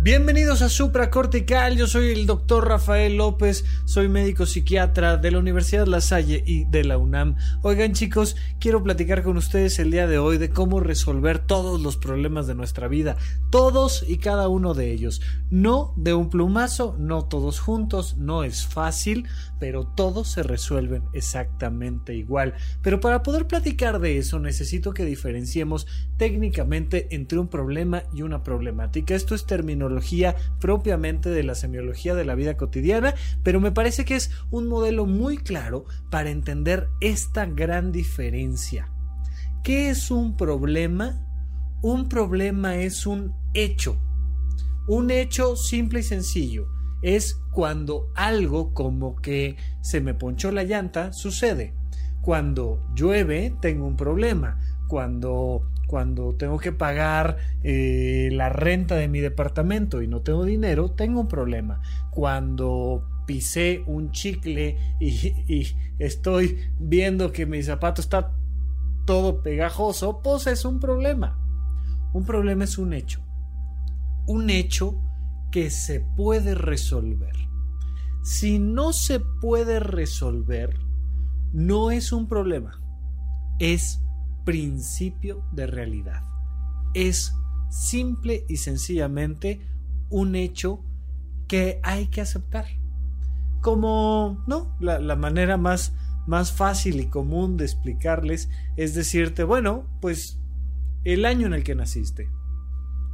Bienvenidos a Supra Cortical, yo soy el doctor Rafael López, soy médico psiquiatra de la Universidad La Salle y de la UNAM. Oigan chicos, quiero platicar con ustedes el día de hoy de cómo resolver todos los problemas de nuestra vida, todos y cada uno de ellos. No de un plumazo, no todos juntos, no es fácil, pero todos se resuelven exactamente igual. Pero para poder platicar de eso necesito que diferenciemos técnicamente entre un problema y una problemática. Esto es terminología propiamente de la semiología de la vida cotidiana, pero me parece que es un modelo muy claro para entender esta gran diferencia. ¿Qué es un problema? Un problema es un hecho. Un hecho simple y sencillo. Es cuando algo como que se me ponchó la llanta sucede. Cuando llueve tengo un problema. Cuando cuando tengo que pagar eh, la renta de mi departamento y no tengo dinero, tengo un problema. Cuando pisé un chicle y, estoy viendo que mi zapato está todo pegajoso, pues es un problema. Un problema es un hecho. Un hecho que se puede resolver. Si no se puede resolver, no es un problema, es principio de realidad. Es simple y sencillamente un hecho que hay que aceptar. Como, ¿no? La, manera más, más fácil y común de explicarles es decirte, bueno, pues el año en el que naciste.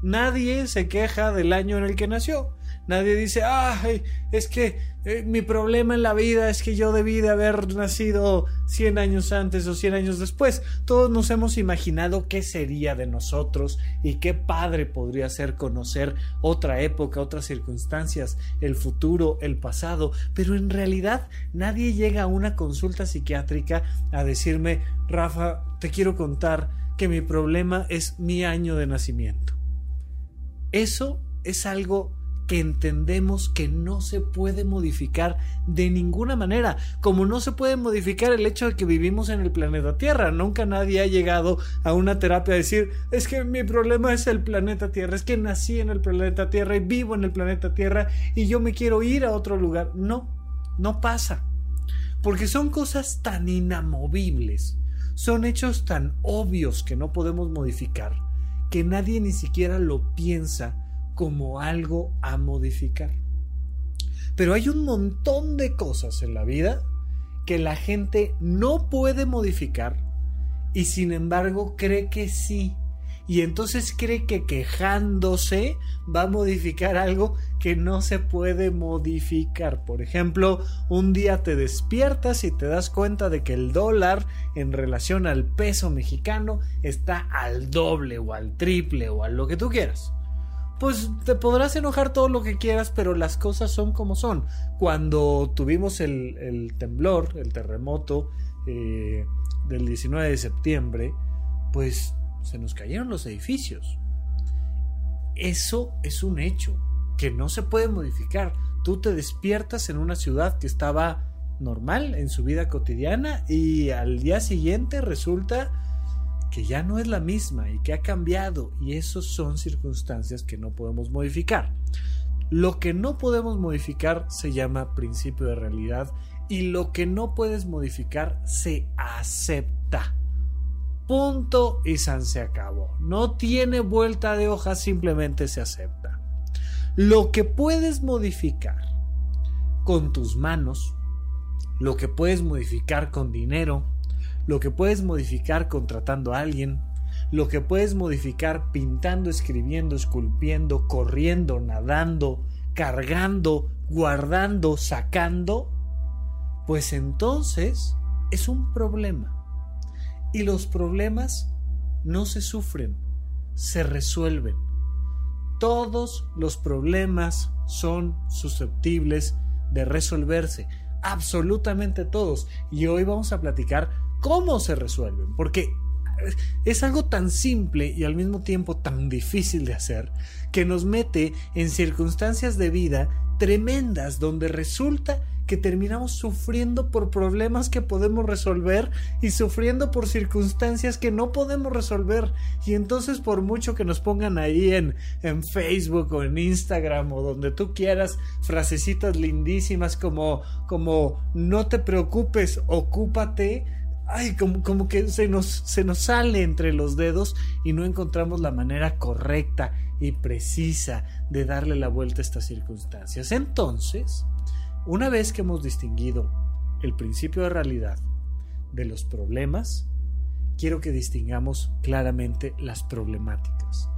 Nadie se queja del año en el que nació. Nadie dice, ay, es que eh, mi problema en la vida es que yo debí de haber nacido 100 años antes o 100 años después. Todos nos hemos imaginado qué sería de nosotros y qué padre podría ser conocer otra época, otras circunstancias, el futuro, el pasado. Pero en realidad nadie llega a una consulta psiquiátrica a decirme, Rafa, te quiero contar que mi problema es mi año de nacimiento. Eso es algo que entendemos que no se puede modificar de ninguna manera, como no se puede modificar el hecho de que vivimos en el planeta Tierra. Nunca nadie ha llegado a una terapia a decir, es que mi problema es el planeta Tierra, es que nací en el planeta Tierra y vivo en el planeta Tierra y yo me quiero ir a otro lugar. No, no pasa. Porque son cosas tan inamovibles, son hechos tan obvios que no podemos modificar, que nadie ni siquiera lo piensa como algo a modificar. Pero hay un montón de cosas en la vida que la gente no puede modificar y sin embargo cree que sí. Y entonces cree que quejándose va a modificar algo que no se puede modificar. Por ejemplo, un día te despiertas y te das cuenta de que el dólar en relación al peso mexicano está al doble o al triple o a lo que tú quieras pues te podrás enojar todo lo que quieras, pero las cosas son como son. Cuando tuvimos el, temblor, el terremoto eh, del 19 de septiembre, pues se nos cayeron los edificios. Eso es un hecho que no se puede modificar. Tú te despiertas en una ciudad que estaba normal en su vida cotidiana y al día siguiente resulta que ya no es la misma y que ha cambiado y esas son circunstancias que no podemos modificar. Lo que no podemos modificar se llama principio de realidad y lo que no puedes modificar se acepta. Punto y san se acabó. No tiene vuelta de hoja, simplemente se acepta. Lo que puedes modificar con tus manos, lo que puedes modificar con dinero, lo que puedes modificar contratando a alguien, lo que puedes modificar pintando, escribiendo, esculpiendo, corriendo, nadando, cargando, guardando, sacando, pues entonces es un problema. Y los problemas no se sufren, se resuelven. Todos los problemas son susceptibles de resolverse, absolutamente todos. Y hoy vamos a platicar cómo se resuelven, porque es algo tan simple y al mismo tiempo tan difícil de hacer que nos mete en circunstancias de vida tremendas donde resulta que terminamos sufriendo por problemas que podemos resolver y sufriendo por circunstancias que no podemos resolver. Y entonces por mucho que nos pongan ahí en, en Facebook o en Instagram o donde tú quieras frasecitas lindísimas como, como no te preocupes, ocúpate, ay, como, como que se nos, se nos sale entre los dedos y no encontramos la manera correcta y precisa de darle la vuelta a estas circunstancias. Entonces, una vez que hemos distinguido el principio de realidad de los problemas, quiero que distingamos claramente las problemáticas.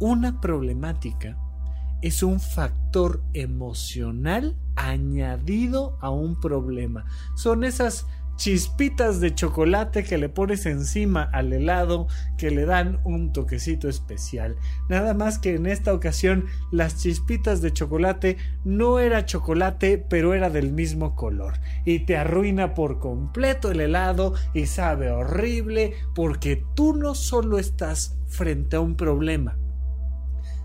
Una problemática es un factor emocional añadido a un problema. Son esas chispitas de chocolate que le pones encima al helado que le dan un toquecito especial. Nada más que en esta ocasión las chispitas de chocolate no era chocolate pero era del mismo color y te arruina por completo el helado y sabe horrible porque tú no solo estás frente a un problema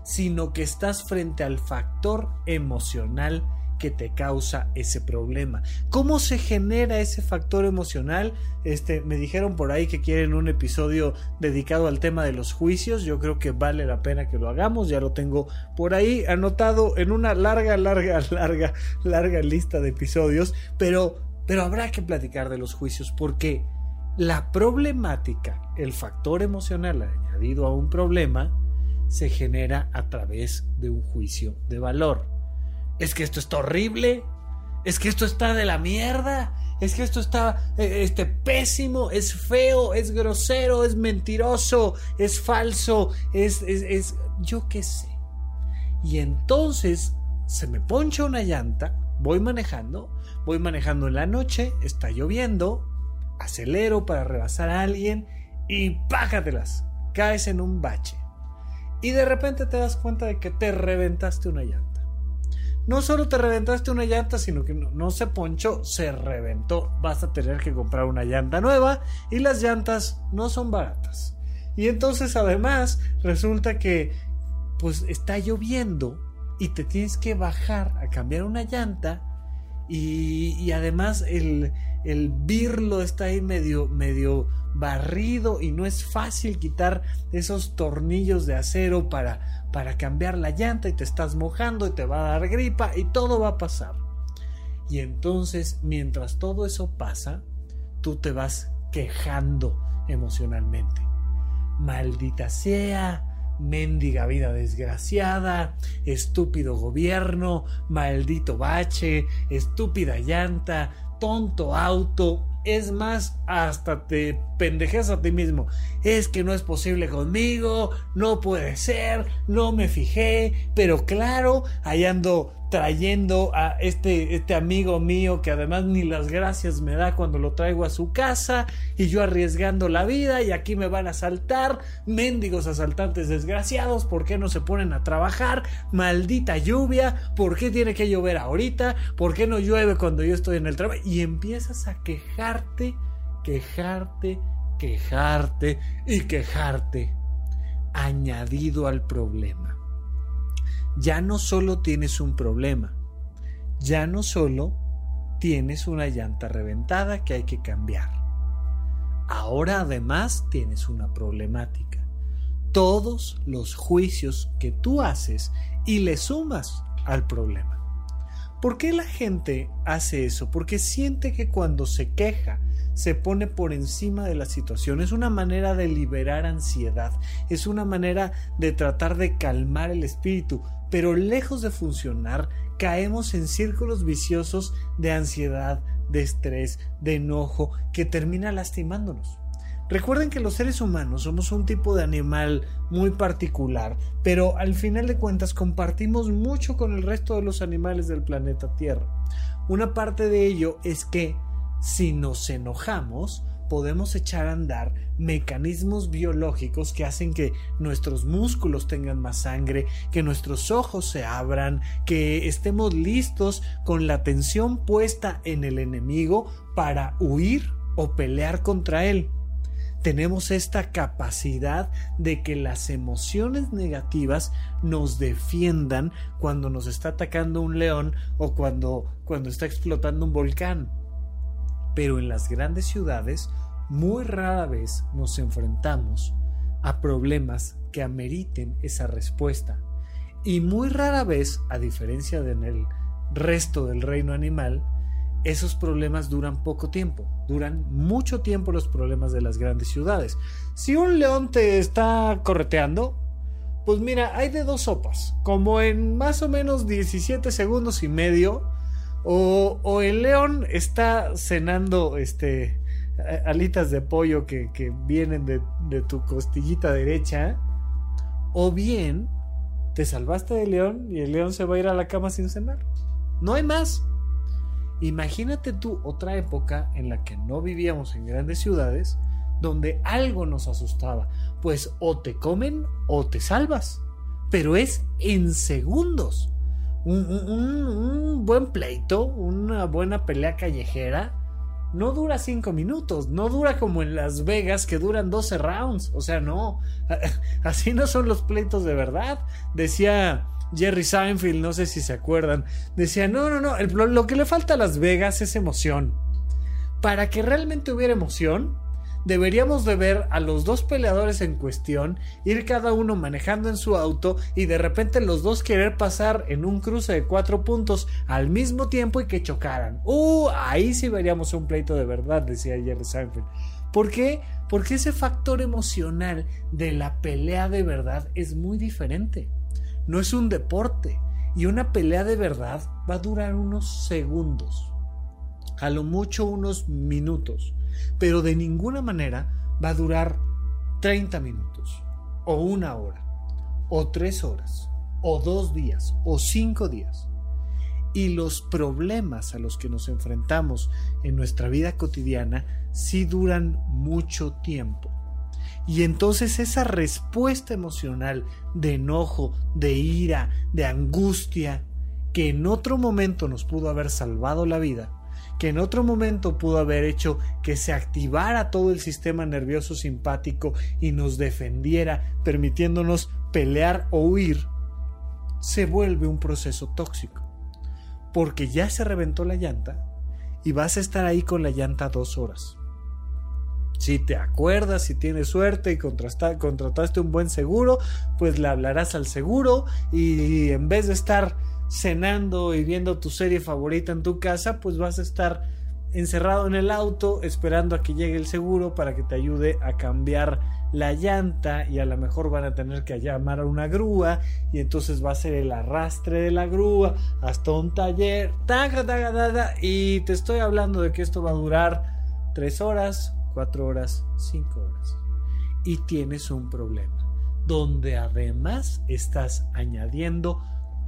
sino que estás frente al factor emocional que te causa ese problema. ¿Cómo se genera ese factor emocional? Este, me dijeron por ahí que quieren un episodio dedicado al tema de los juicios. Yo creo que vale la pena que lo hagamos. Ya lo tengo por ahí anotado en una larga, larga, larga, larga lista de episodios. Pero, pero habrá que platicar de los juicios porque la problemática, el factor emocional añadido a un problema, se genera a través de un juicio de valor es que esto está horrible, es que esto está de la mierda, es que esto está eh, este, pésimo, es feo, es grosero, es mentiroso, es falso, es, es, es yo qué sé. Y entonces se me poncha una llanta, voy manejando, voy manejando en la noche, está lloviendo, acelero para rebasar a alguien y págatelas, caes en un bache. Y de repente te das cuenta de que te reventaste una llanta no solo te reventaste una llanta, sino que no, se ponchó, se reventó. Vas a tener que comprar una llanta nueva y las llantas no son baratas. Y entonces además resulta que pues está lloviendo y te tienes que bajar a cambiar una llanta y, y además el, el birlo está ahí medio, medio barrido y no es fácil quitar esos tornillos de acero para, para cambiar la llanta y te estás mojando y te va a dar gripa y todo va a pasar. Y entonces, mientras todo eso pasa, tú te vas quejando emocionalmente. Maldita sea, mendiga vida desgraciada, estúpido gobierno, maldito bache, estúpida llanta, tonto auto. Es más, hasta te pendejes a ti mismo. Es que no es posible conmigo, no puede ser, no me fijé, pero claro, ahí ando trayendo a este, este amigo mío que además ni las gracias me da cuando lo traigo a su casa y yo arriesgando la vida y aquí me van a asaltar, mendigos asaltantes desgraciados, ¿por qué no se ponen a trabajar? Maldita lluvia, ¿por qué tiene que llover ahorita? ¿Por qué no llueve cuando yo estoy en el trabajo? Y empiezas a quejarte, quejarte, quejarte y quejarte añadido al problema ya no solo tienes un problema, ya no solo tienes una llanta reventada que hay que cambiar. Ahora además tienes una problemática. Todos los juicios que tú haces y le sumas al problema. ¿Por qué la gente hace eso? Porque siente que cuando se queja se pone por encima de la situación. Es una manera de liberar ansiedad. Es una manera de tratar de calmar el espíritu pero lejos de funcionar, caemos en círculos viciosos de ansiedad, de estrés, de enojo, que termina lastimándonos. Recuerden que los seres humanos somos un tipo de animal muy particular, pero al final de cuentas compartimos mucho con el resto de los animales del planeta Tierra. Una parte de ello es que si nos enojamos, podemos echar a andar mecanismos biológicos que hacen que nuestros músculos tengan más sangre, que nuestros ojos se abran, que estemos listos con la atención puesta en el enemigo para huir o pelear contra él. tenemos esta capacidad de que las emociones negativas nos defiendan cuando nos está atacando un león o cuando, cuando está explotando un volcán. Pero en las grandes ciudades muy rara vez nos enfrentamos a problemas que ameriten esa respuesta. Y muy rara vez, a diferencia de en el resto del reino animal, esos problemas duran poco tiempo, duran mucho tiempo los problemas de las grandes ciudades. Si un león te está correteando, pues mira, hay de dos sopas, como en más o menos 17 segundos y medio, o, el león está cenando este alitas de pollo que, vienen de, de tu costillita derecha, o bien te salvaste del león y el león se va a ir a la cama sin cenar. No hay más. Imagínate tú otra época en la que no vivíamos en grandes ciudades, donde algo nos asustaba, pues o te comen o te salvas, pero es en segundos. Un, buen pleito, una buena pelea callejera, no dura cinco minutos, no dura como en Las Vegas que duran 12 rounds, o sea, no, así no son los pleitos de verdad, decía Jerry Seinfeld, no sé si se acuerdan, decía, no, no, no, lo que le falta a Las Vegas es emoción. Para que realmente hubiera emoción, deberíamos de ver a los dos peleadores en cuestión ir cada uno manejando en su auto y de repente los dos querer pasar en un cruce de cuatro puntos al mismo tiempo y que chocaran. Uh, ahí sí veríamos un pleito de verdad, decía Jerry Seinfeld. ¿Por qué? Porque ese factor emocional de la pelea de verdad es muy diferente no es un deporte. Y una pelea de verdad va a durar unos segundos, a lo mucho unos minutos, pero de ninguna manera va a durar 30 minutos, o una hora, o tres horas, o dos días, o cinco días. Y los problemas a los que nos enfrentamos en nuestra vida cotidiana sí duran mucho tiempo. Y entonces esa respuesta emocional de enojo, de ira, de angustia, que en otro momento nos pudo haber salvado la vida, que en otro momento pudo haber hecho que se activara todo el sistema nervioso simpático y nos defendiera, permitiéndonos pelear o huir, se vuelve un proceso tóxico. Porque ya se reventó la llanta y vas a estar ahí con la llanta dos horas. Si te acuerdas, si tienes suerte y contrataste un buen seguro, pues le hablarás al seguro y en vez de estar cenando y viendo tu serie favorita en tu casa, pues vas a estar encerrado en el auto esperando a que llegue el seguro para que te ayude a cambiar la llanta y a lo mejor van a tener que llamar a una grúa y entonces va a ser el arrastre de la grúa hasta un taller y te estoy hablando de que esto va a durar tres horas cuatro horas, cinco horas. Y tienes un problema, donde además estás añadiendo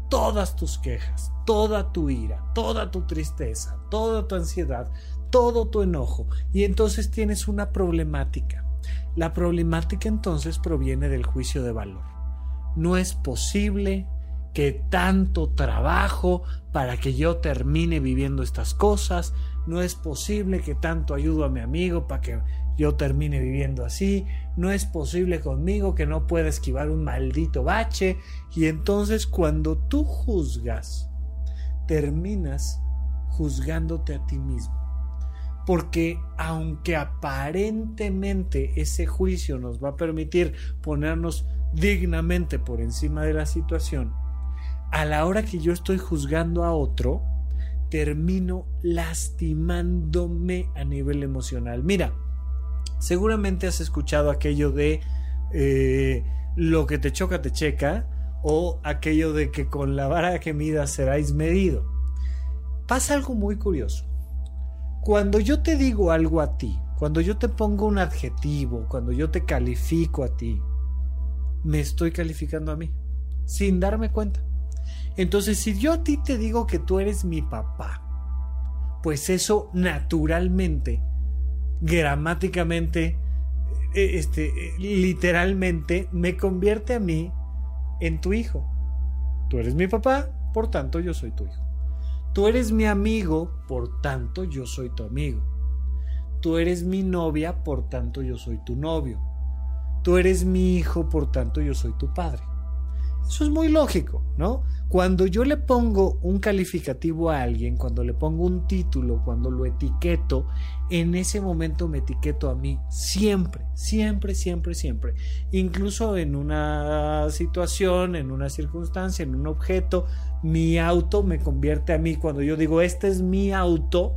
todas tus quejas, toda tu ira, toda tu tristeza, toda tu ansiedad, todo tu enojo. Y entonces tienes una problemática. La problemática entonces proviene del juicio de valor. No es posible que tanto trabajo para que yo termine viviendo estas cosas, no es posible que tanto ayudo a mi amigo para que yo termine viviendo así, no es posible conmigo que no pueda esquivar un maldito bache, y entonces cuando tú juzgas, terminas juzgándote a ti mismo. Porque aunque aparentemente ese juicio nos va a permitir ponernos dignamente por encima de la situación, a la hora que yo estoy juzgando a otro, termino lastimándome a nivel emocional. Mira, seguramente has escuchado aquello de eh, lo que te choca te checa o aquello de que con la vara que midas seráis medido. Pasa algo muy curioso. Cuando yo te digo algo a ti, cuando yo te pongo un adjetivo, cuando yo te califico a ti, me estoy calificando a mí, sin darme cuenta. Entonces, si yo a ti te digo que tú eres mi papá, pues eso naturalmente, gramáticamente, eh, este, literalmente, me convierte a mí en tu hijo. Tú eres mi papá, por tanto yo soy tu hijo. Tú eres mi amigo, por tanto yo soy tu amigo. tú eres mi novia, por tanto yo soy tu novio. Tú eres mi hijo, por tanto yo soy tu padre. Eso es muy lógico, ¿no? Cuando yo le pongo un calificativo a alguien, cuando le pongo un título, cuando lo etiqueto, en ese momento me etiqueto a mí siempre, siempre, siempre, siempre. Incluso en una situación, en una circunstancia, en un objeto, mi auto me convierte a mí. Cuando yo digo, este es mi auto,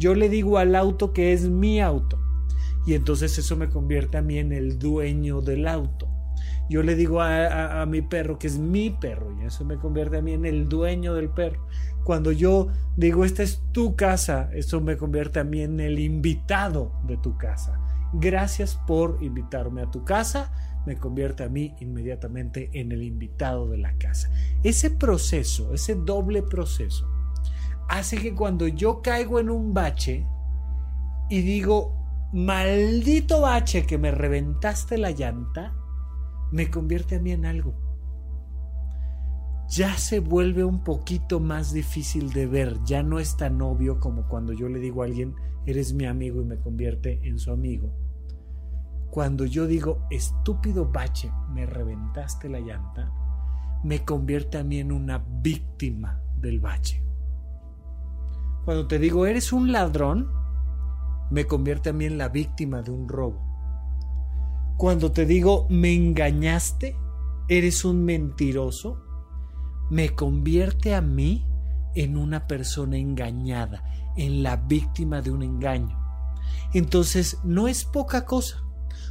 yo le digo al auto que es mi auto. Y entonces eso me convierte a mí en el dueño del auto. Yo le digo a, mi perro que es mi perro y eso me convierte a mí en el dueño del perro. Cuando yo digo esta es tu casa, eso me convierte a mí en el invitado de tu casa. Gracias por invitarme a tu casa, me convierte a mí inmediatamente en el invitado de la casa. Ese proceso, ese doble proceso, hace que cuando yo caigo en un bache y digo, maldito bache que me reventaste la llanta, me convierte a mí en algo. Ya se vuelve un poquito más difícil de ver, ya no es tan obvio como cuando yo le digo a alguien, eres mi amigo y me convierte en su amigo. Cuando yo digo, estúpido bache, me reventaste la llanta, me convierte a mí en una víctima del bache. Cuando te digo, eres un ladrón, me convierte a mí en la víctima de un robo. Cuando te digo me engañaste, eres un mentiroso, me convierte a mí en una persona engañada, en la víctima de un engaño. Entonces no es poca cosa,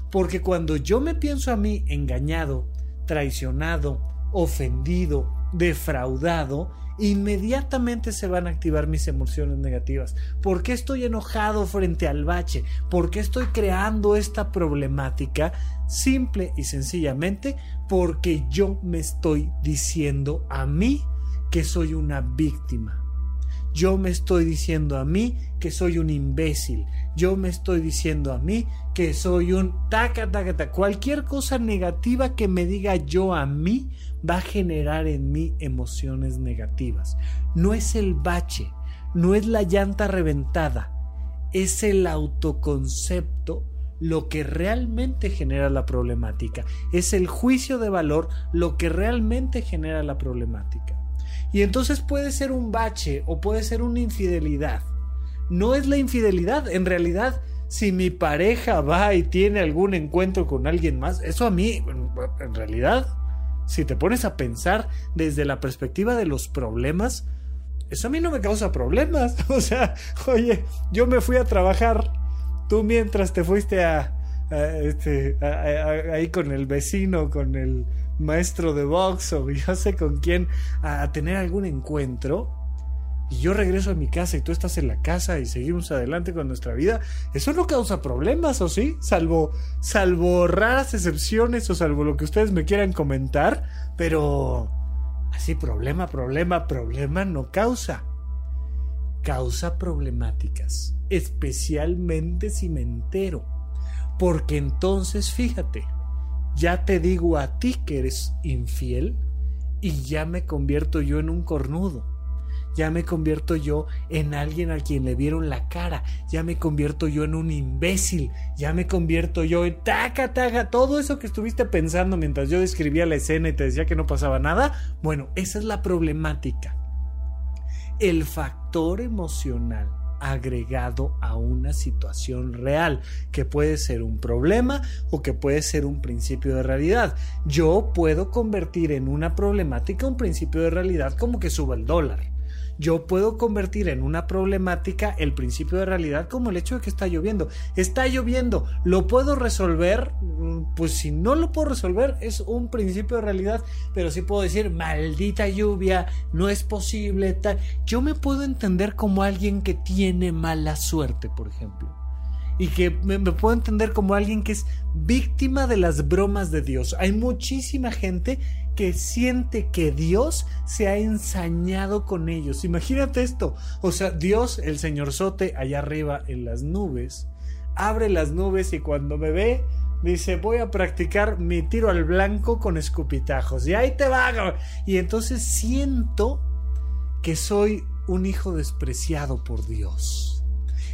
porque cuando yo me pienso a mí engañado, traicionado, ofendido, defraudado, inmediatamente se van a activar mis emociones negativas. ¿Por qué estoy enojado frente al bache? ¿Por qué estoy creando esta problemática? Simple y sencillamente porque yo me estoy diciendo a mí que soy una víctima. Yo me estoy diciendo a mí que soy un imbécil. Yo me estoy diciendo a mí que soy un taca, taca, taca. Cualquier cosa negativa que me diga yo a mí va a generar en mí emociones negativas. No es el bache, no es la llanta reventada, es el autoconcepto lo que realmente genera la problemática. Es el juicio de valor lo que realmente genera la problemática. Y entonces puede ser un bache o puede ser una infidelidad. No es la infidelidad, en realidad si mi pareja va y tiene algún encuentro con alguien más, eso a mí, en realidad, si te pones a pensar desde la perspectiva de los problemas, eso a mí no me causa problemas. O sea, oye, yo me fui a trabajar, tú mientras te fuiste a, este, ahí con el vecino, con el maestro de box o yo sé con quién, a tener algún encuentro y yo regreso a mi casa y tú estás en la casa y seguimos adelante con nuestra vida, eso no causa problemas, ¿o sí? Salvo, salvo raras excepciones o salvo lo que ustedes me quieran comentar, pero así problema, problema, problema no causa. Causa problemáticas, especialmente si me entero. Porque entonces, fíjate, ya te digo a ti que eres infiel y ya me convierto yo en un cornudo ya me convierto yo en alguien a quien le vieron la cara, ya me convierto yo en un imbécil, ya me convierto yo en taca, taca, todo eso que estuviste pensando mientras yo describía la escena y te decía que no pasaba nada, bueno, esa es la problemática. El factor emocional agregado a una situación real, que puede ser un problema o que puede ser un principio de realidad. Yo puedo convertir en una problemática un principio de realidad como que suba el dólar yo puedo convertir en una problemática el principio de realidad como el hecho de que está lloviendo. Está lloviendo, ¿lo puedo resolver? Mm, pues si no lo puedo resolver es un principio de realidad, pero sí puedo decir, maldita lluvia, no es posible, tal. Yo me puedo entender como alguien que tiene mala suerte, por ejemplo y que me, puedo entender como alguien que es víctima de las bromas de Dios. Hay muchísima gente que siente que Dios se ha ensañado con ellos. Imagínate esto. O sea, Dios, el señor Sote, allá arriba en las nubes, abre las nubes y cuando me ve, dice, voy a practicar mi tiro al blanco con escupitajos. Y ahí te va. Y entonces siento que soy un hijo despreciado por Dios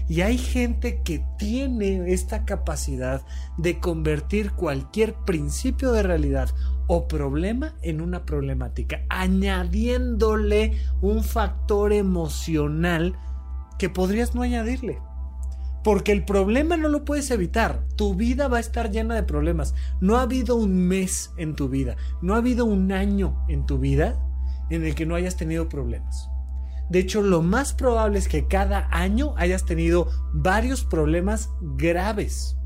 Y hay gente que tiene esta capacidad de convertir cualquier principio de realidad o problema en una problemática, añadiéndole un factor emocional que podrías no añadirle. Porque el problema no lo puedes evitar. Tu vida va a estar llena de problemas. No ha habido un mes en tu vida, no ha habido un año en tu vida en el que no hayas tenido problemas. De hecho, lo más probable es que cada año hayas tenido varios problemas graves.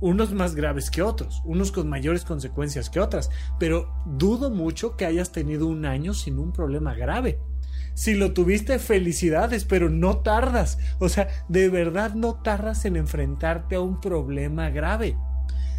Unos más graves que otros, unos con mayores consecuencias que otras, pero dudo mucho que hayas tenido un año sin un problema grave. Si lo tuviste, felicidades, pero no tardas. O sea, de verdad no tardas en enfrentarte a un problema grave.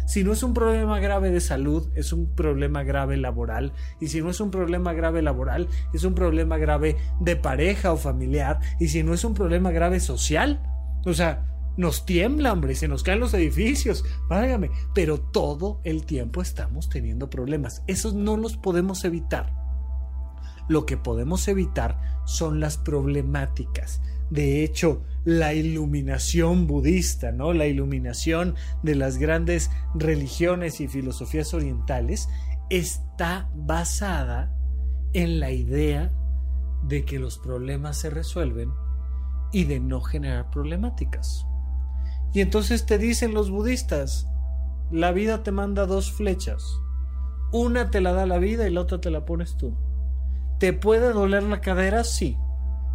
Si no es un problema grave de salud, es un problema grave laboral. Y si no es un problema grave laboral, es un problema grave de pareja o familiar. Y si no es un problema grave social, o sea, nos tiembla, hombre, se nos caen los edificios, válgame. Pero todo el tiempo estamos teniendo problemas. Esos no los podemos evitar. Lo que podemos evitar son las problemáticas. De hecho, la iluminación budista, ¿no? La iluminación de las grandes religiones y filosofías orientales está basada en la idea de que los problemas se resuelven y de no generar problemáticas. Y entonces te dicen los budistas, la vida te manda dos flechas. Una te la da la vida y la otra te la pones tú. ¿Te puede doler la cadera? Sí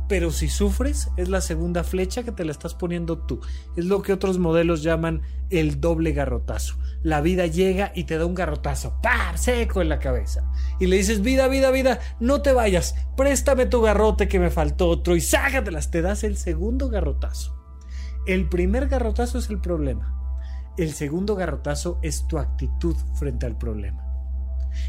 pero si sufres es la segunda flecha que te la estás poniendo tú. Es lo que otros modelos llaman el doble garrotazo. La vida llega y te da un garrotazo, ¡pam! seco en la cabeza. Y le dices, vida, vida, vida, no te vayas, préstame tu garrote que me faltó otro y sácatelas, te das el segundo garrotazo. El primer garrotazo es el problema. El segundo garrotazo es tu actitud frente al problema.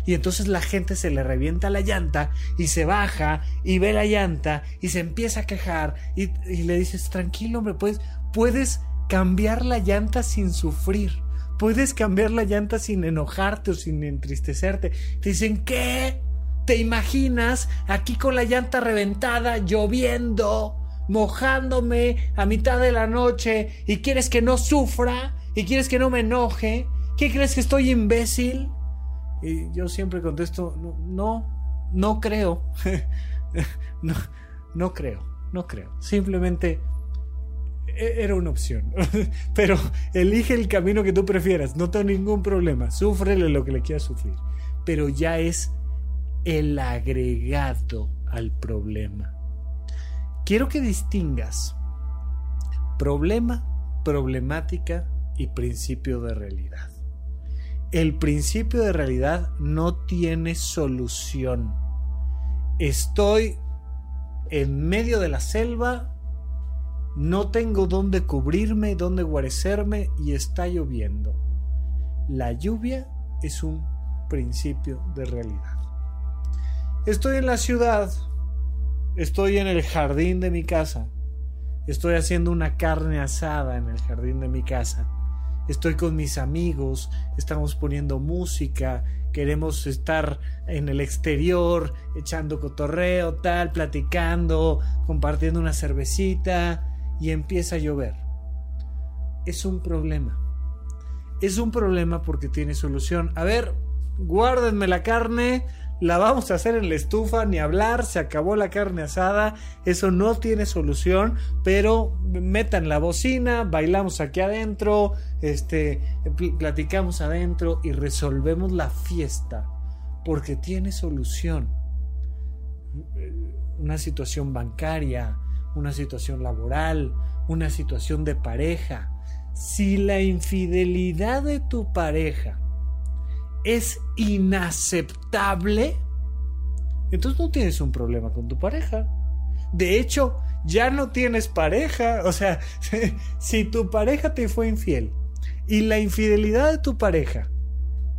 Y entonces la gente se le revienta la llanta y se baja y ve la llanta y se empieza a quejar y, le dices, tranquilo hombre, pues puedes cambiar la llanta sin sufrir. Puedes cambiar la llanta sin enojarte o sin entristecerte. Te dicen, ¿qué? ¿Te imaginas aquí con la llanta reventada, lloviendo, mojándome a mitad de la noche y quieres que no sufra y quieres que no me enoje? ¿Qué crees que estoy imbécil? Y yo siempre contesto, no, no, creo. no, creo, no creo. Simplemente e-, era una opción. Pero elige el camino que tú prefieras, no tengo ningún problema. Súfrele lo que le quieras sufrir. Pero ya es el agregado al problema. Quiero que distingas problema, problemática y principio de realidad el principio de realidad no tiene solución. Estoy en medio de la selva, no tengo dónde cubrirme, dónde guarecerme y está lloviendo. La lluvia es un principio de realidad. Estoy en la ciudad, estoy en el jardín de mi casa, estoy haciendo una carne asada en el jardín de mi casa estoy con mis amigos, estamos poniendo música, queremos estar en el exterior, echando cotorreo, tal, platicando, compartiendo una cervecita y empieza a llover. Es un problema. Es un problema porque tiene solución. A ver, guárdenme la carne, la vamos a hacer en la estufa, ni hablar, se acabó la carne asada, eso no tiene solución, pero metan la bocina, bailamos aquí adentro, este, platicamos adentro y resolvemos la fiesta, porque tiene solución. Una situación bancaria, una situación laboral, una situación de pareja. Si la infidelidad de tu pareja es inaceptable, entonces no tienes un problema con tu pareja. De hecho, ya no tienes pareja. O sea, si tu pareja te fue infiel y la infidelidad de tu pareja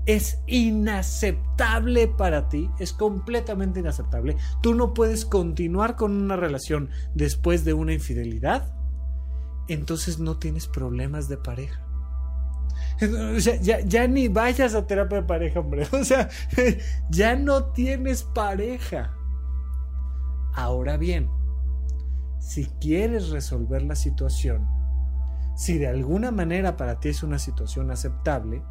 es inaceptable para ti, es completamente inaceptable, tú no puedes continuar con una relación después de una infidelidad, entonces no tienes problemas de pareja. O sea, ya, ni vayas a terapia de pareja, hombre. O sea, ya no tienes pareja. Ahora bien, si quieres resolver la situación, si de alguna manera para ti es una situación aceptable,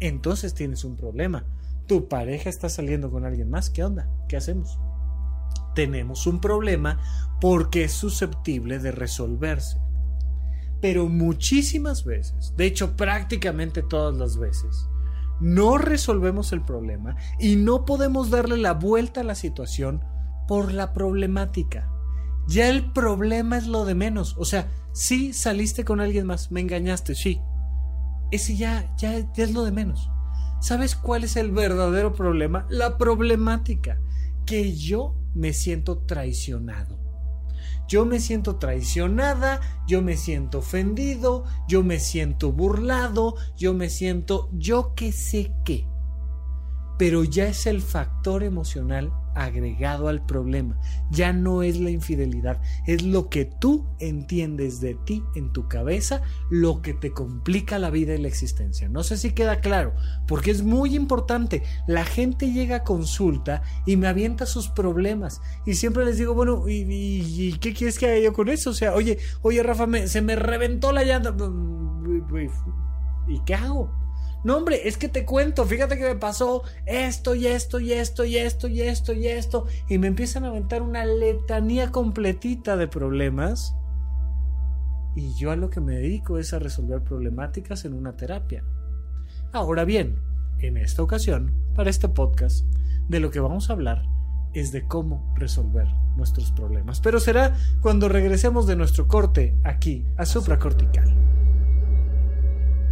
entonces tienes un problema. Tu pareja está saliendo con alguien más. ¿Qué onda? ¿Qué hacemos? Tenemos un problema porque es susceptible de resolverse. Pero muchísimas veces, de hecho prácticamente todas las veces, no resolvemos el problema y no podemos darle la vuelta a la situación por la problemática. Ya el problema es lo de menos. O sea, sí saliste con alguien más, me engañaste, sí. Ese ya, ya, ya es lo de menos. ¿Sabes cuál es el verdadero problema? La problemática. Que yo me siento traicionado. Yo me siento traicionada, yo me siento ofendido, yo me siento burlado, yo me siento yo que sé qué. Pero ya es el factor emocional agregado al problema. Ya no es la infidelidad, es lo que tú entiendes de ti en tu cabeza, lo que te complica la vida y la existencia. No sé si queda claro, porque es muy importante. La gente llega a consulta y me avienta sus problemas y siempre les digo, bueno, ¿y, qué quieres que haga yo con eso? O sea, oye, oye Rafa, se me reventó la llanta. ¿Y qué hago? No, hombre, es que te cuento, fíjate que me pasó esto y esto y esto y esto y esto y esto. Y me empiezan a aventar una letanía completita de problemas. Y yo a lo que me dedico es a resolver problemáticas en una terapia. Ahora bien, en esta ocasión, para este podcast, de lo que vamos a hablar es de cómo resolver nuestros problemas. Pero será cuando regresemos de nuestro corte aquí a supracortical.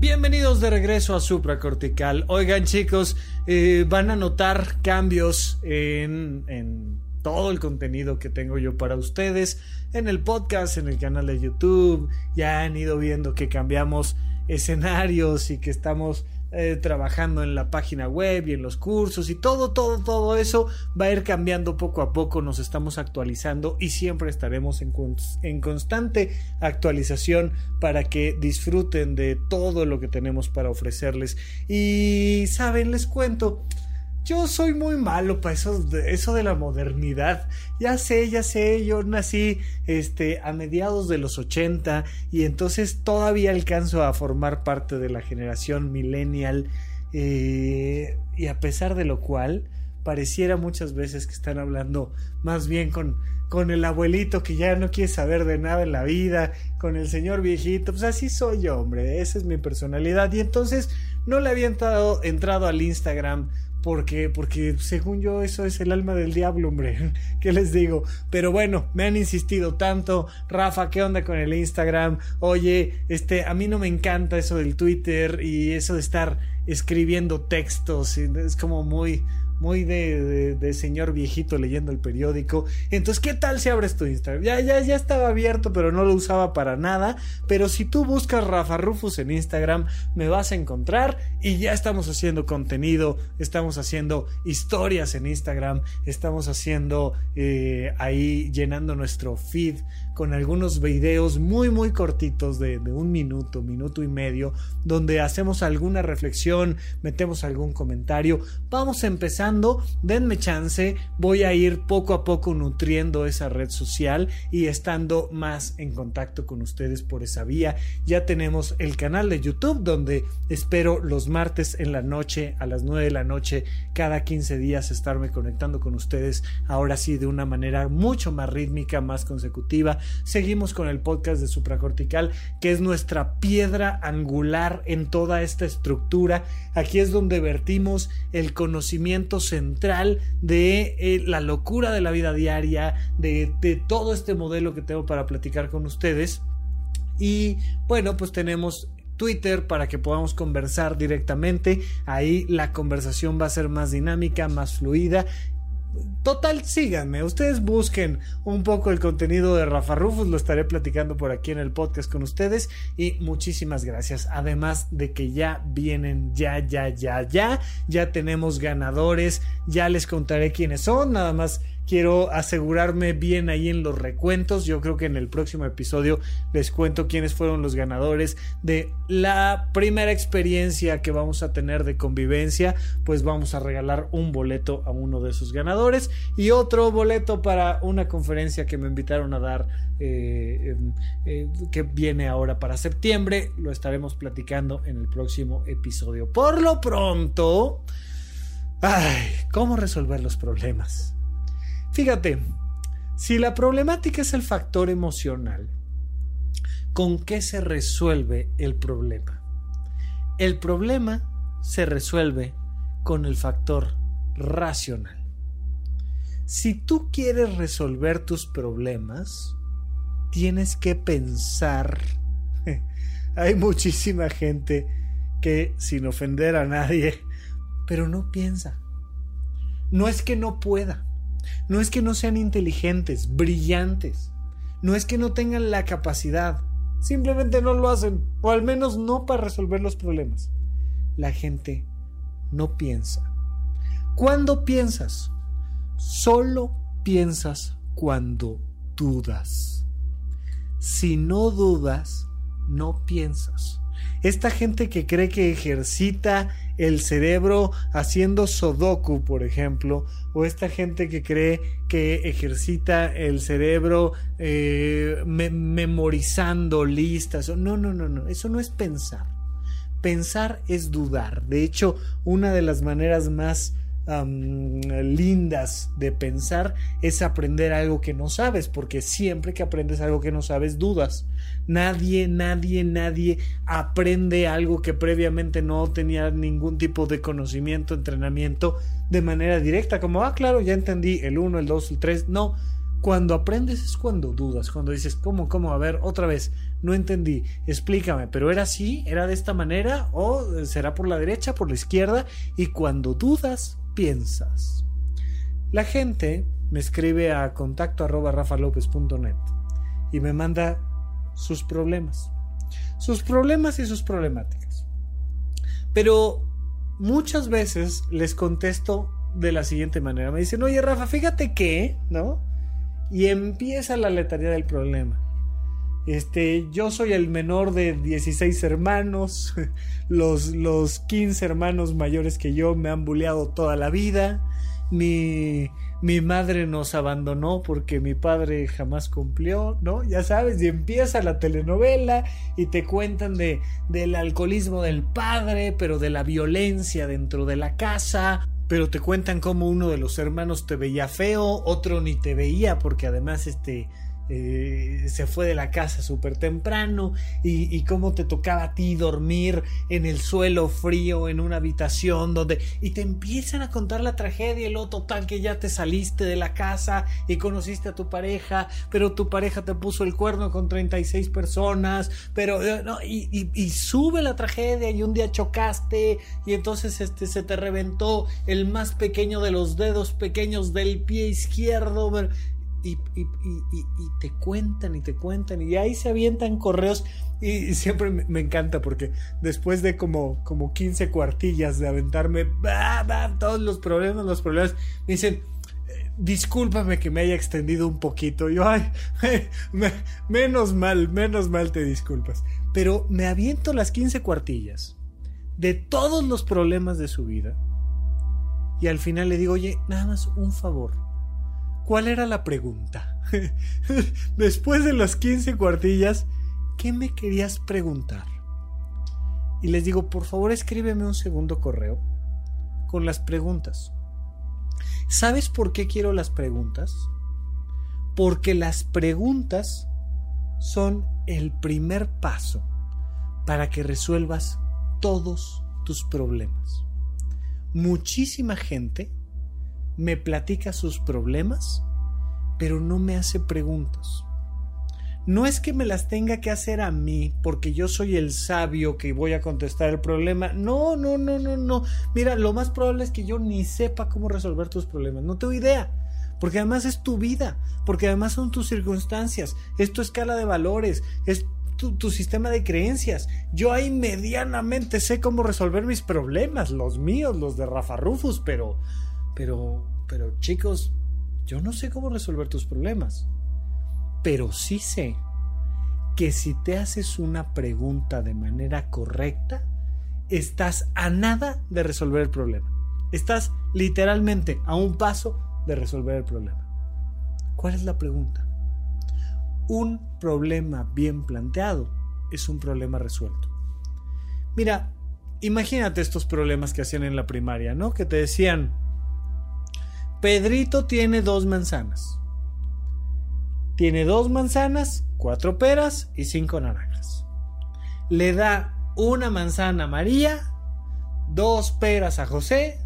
Bienvenidos de regreso a Supracortical. Oigan chicos, eh, van a notar cambios en, en todo el contenido que tengo yo para ustedes en el podcast, en el canal de YouTube. Ya han ido viendo que cambiamos escenarios y que estamos eh, trabajando en la página web y en los cursos y todo, todo, todo eso va a ir cambiando poco a poco, nos estamos actualizando y siempre estaremos en, en constante actualización para que disfruten de todo lo que tenemos para ofrecerles. Y, saben, les cuento, yo soy muy malo para eso de, eso de la modernidad. Ya sé, ya sé, yo nací este, a mediados de los 80 y entonces todavía alcanzo a formar parte de la generación millennial. Eh, y a pesar de lo cual, pareciera muchas veces que están hablando más bien con, con el abuelito que ya no quiere saber de nada en la vida, con el señor viejito. Pues así soy yo, hombre. Esa es mi personalidad. Y entonces no le había entrado, entrado al Instagram porque, porque según yo eso es el alma del diablo, hombre. ¿Qué les digo? Pero bueno, me han insistido tanto. Rafa, ¿qué onda con el Instagram? Oye, este, a mí no me encanta eso del Twitter y eso de estar escribiendo textos. Es como muy, muy de, señor viejito leyendo el periódico. Entonces, ¿qué tal si abres tu Instagram? Ya, ya, ya estaba abierto, pero no lo usaba para nada. Pero si tú buscas Rafa Rufus en Instagram, me vas a encontrar y ya estamos haciendo contenido, estamos haciendo historias en Instagram, estamos haciendo eh, ahí llenando nuestro feed con algunos videos muy muy cortitos de, un minuto, minuto y medio, donde hacemos alguna reflexión, metemos algún comentario. Vamos empezando, denme chance, voy a ir poco a poco nutriendo esa red social y estando más en contacto con ustedes por esa vía. Ya tenemos el canal de YouTube donde espero los martes en la noche a las 9 de la noche cada 15 días estarme conectando con ustedes ahora sí de una manera mucho más rítmica, más consecutiva seguimos con el podcast de supracortical, que es nuestra piedra angular en toda esta estructura. Aquí es donde vertimos el conocimiento central de eh, la locura de la vida diaria, de, de todo este modelo que tengo para platicar con ustedes. Y bueno, pues tenemos Twitter para que podamos conversar directamente. Ahí la conversación va a ser más dinámica, más fluida Total, síganme. Ustedes busquen un poco el contenido de Rafa Rufus. Lo estaré platicando por aquí en el podcast con ustedes. Y muchísimas gracias. Además de que ya vienen, ya, ya, ya, ya. Ya tenemos ganadores. Ya les contaré quiénes son. Nada más quiero asegurarme bien ahí en los recuentos. Yo creo que en el próximo episodio les cuento quiénes fueron los ganadores de la primera experiencia que vamos a tener de convivencia. Pues vamos a regalar un boleto a uno de esos ganadores y otro boleto para una conferencia que me invitaron a dar eh, eh, que viene ahora para septiembre. Lo estaremos platicando en el próximo episodio. Por lo pronto... Ay, ¿cómo resolver los problemas? Fíjate, si la problemática es el factor emocional, ¿con qué se resuelve el problema? El problema se resuelve con el factor racional. Si tú quieres resolver tus problemas, tienes que pensar. Hay muchísima gente que, sin ofender a nadie, pero no piensa. No es que no pueda no es que no sean inteligentes, brillantes. No es que no tengan la capacidad. Simplemente no lo hacen. O al menos no para resolver los problemas. La gente no piensa. ¿Cuándo piensas? Solo piensas cuando dudas. Si no dudas, no piensas. Esta gente que cree que ejercita el cerebro haciendo sodoku, por ejemplo, o esta gente que cree que ejercita el cerebro eh, memorizando listas. No, no, no, no, eso no es pensar. Pensar es dudar. De hecho, una de las maneras más lindas de pensar es aprender algo que no sabes, porque siempre que aprendes algo que no sabes, dudas. Nadie, nadie, nadie aprende algo que previamente no tenía ningún tipo de conocimiento, entrenamiento de manera directa, como, ah, claro, ya entendí el 1, el 2, el 3. No, cuando aprendes es cuando dudas, cuando dices, ¿cómo, cómo? A ver, otra vez, no entendí, explícame, pero era así, era de esta manera, o será por la derecha, por la izquierda, y cuando dudas, piensas. La gente me escribe a contacto arroba y me manda sus problemas. Sus problemas y sus problemáticas. Pero muchas veces les contesto de la siguiente manera. Me dicen, oye Rafa, fíjate que, ¿no? Y empieza la letanía del problema. Este, yo soy el menor de 16 hermanos. Los, los 15 hermanos mayores que yo me han bulleado toda la vida. Mi, mi madre nos abandonó porque mi padre jamás cumplió, ¿no? Ya sabes, y empieza la telenovela y te cuentan de, del alcoholismo del padre, pero de la violencia dentro de la casa, pero te cuentan cómo uno de los hermanos te veía feo, otro ni te veía porque además este eh, se fue de la casa súper temprano y, cómo te tocaba a ti dormir en el suelo frío en una habitación donde y te empiezan a contar la tragedia y lo total que ya te saliste de la casa y conociste a tu pareja pero tu pareja te puso el cuerno con 36 personas pero eh, no, y, y, sube la tragedia y un día chocaste y entonces este se te reventó el más pequeño de los dedos pequeños del pie izquierdo y, te cuentan y te cuentan y ahí se avientan correos y, siempre me, encanta porque después de como, como 15 cuartillas de aventarme todos los problemas, los problemas, me dicen, eh, discúlpame que me haya extendido un poquito. Yo, ay, menos mal, menos mal te disculpas. Pero me aviento las 15 cuartillas de todos los problemas de su vida. Y al final le digo, oye, nada más un favor ¿Cuál era la pregunta? Después de las 15 cuartillas, ¿qué me querías preguntar? Y les digo, por favor escríbeme un segundo correo con las preguntas. ¿Sabes por qué quiero las preguntas? Porque las preguntas son el primer paso para que resuelvas todos tus problemas. Muchísima gente me platica sus problemas, pero no me hace preguntas. no es que me las tenga que hacer a mí porque yo soy el sabio que voy a contestar el problema. No, no, no, no, no. Mira, lo más probable es que yo ni sepa cómo resolver tus problemas. No tengo idea. Porque además es tu vida, porque además son tus circunstancias, es tu escala de valores, es tu, sistema de creencias. Yo ahí medianamente sé cómo resolver mis problemas, los míos, los de Rafa Rufus, pero, pero, pero chicos, yo no sé cómo resolver tus problemas. Pero sí sé que si te haces una pregunta de manera correcta, estás a nada de resolver el problema. Estás literalmente a un paso de resolver el problema. ¿Cuál es la pregunta? un problema bien planteado es un problema resuelto. Mira, imagínate estos problemas que hacían en la primaria, ¿no? Que te decían, Pedrito tiene dos manzanas. Tiene dos manzanas, cuatro peras y cinco naranjas. Le da una manzana a María, dos peras a José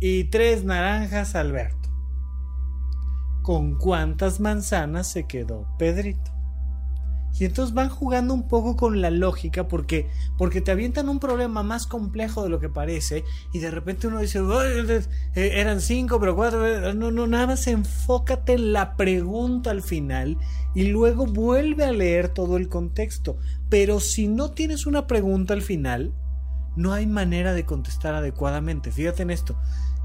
y tres naranjas a Alberto con cuántas manzanas se quedó Pedrito. Y entonces van jugando un poco con la lógica porque, porque te avientan un problema más complejo de lo que parece y de repente uno dice, eh, eran cinco, pero cuatro, eh, no, no, nada más enfócate en la pregunta al final y luego vuelve a leer todo el contexto. Pero si no tienes una pregunta al final, no hay manera de contestar adecuadamente. Fíjate en esto.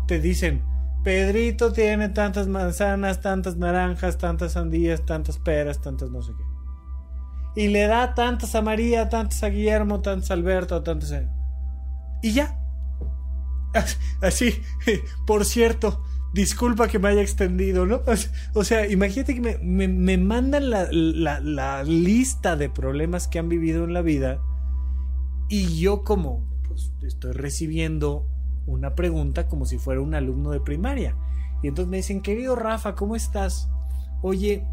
Te dicen, Pedrito tiene tantas manzanas, tantas naranjas, tantas sandías, tantas peras, tantas no sé qué. Y le da tantas a María, tantas a Guillermo, tantas a Alberto, tantas a... Y ya. Así, por cierto, disculpa que me haya extendido, ¿no? O sea, imagínate que me, mandan la, la, lista de problemas que han vivido en la vida y yo como pues, estoy recibiendo una pregunta como si fuera un alumno de primaria. Y entonces me dicen, querido Rafa, ¿cómo estás? Oye,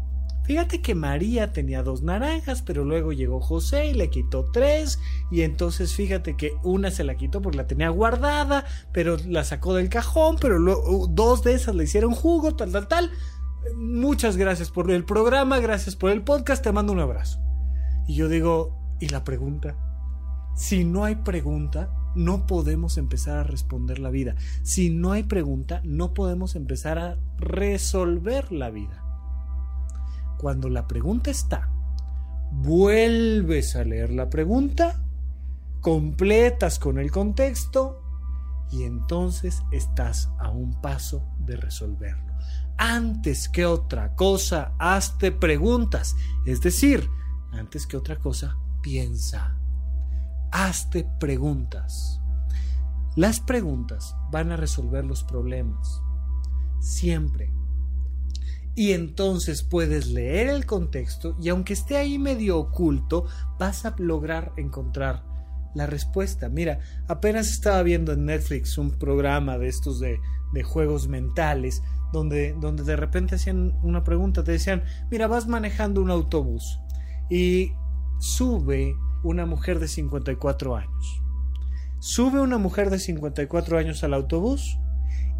fíjate que María tenía dos naranjas, pero luego llegó José y le quitó tres. Y entonces fíjate que una se la quitó porque la tenía guardada, pero la sacó del cajón, pero luego dos de esas le hicieron jugo, tal, tal, tal. Muchas gracias por el programa, gracias por el podcast, te mando un abrazo. Y yo digo, ¿y la pregunta? Si no hay pregunta, no podemos empezar a responder la vida. Si no hay pregunta, no podemos empezar a resolver la vida. Cuando la pregunta está, vuelves a leer la pregunta, completas con el contexto y entonces estás a un paso de resolverlo. Antes que otra cosa, hazte preguntas. Es decir, antes que otra cosa, piensa hazte preguntas. Las preguntas van a resolver los problemas. Siempre. Y entonces puedes leer el contexto y aunque esté ahí medio oculto, vas a lograr encontrar la respuesta. Mira, apenas estaba viendo en Netflix un programa de estos de, de juegos mentales donde, donde de repente hacían una pregunta, te decían, mira, vas manejando un autobús y sube una mujer de 54 años. Sube una mujer de 54 años al autobús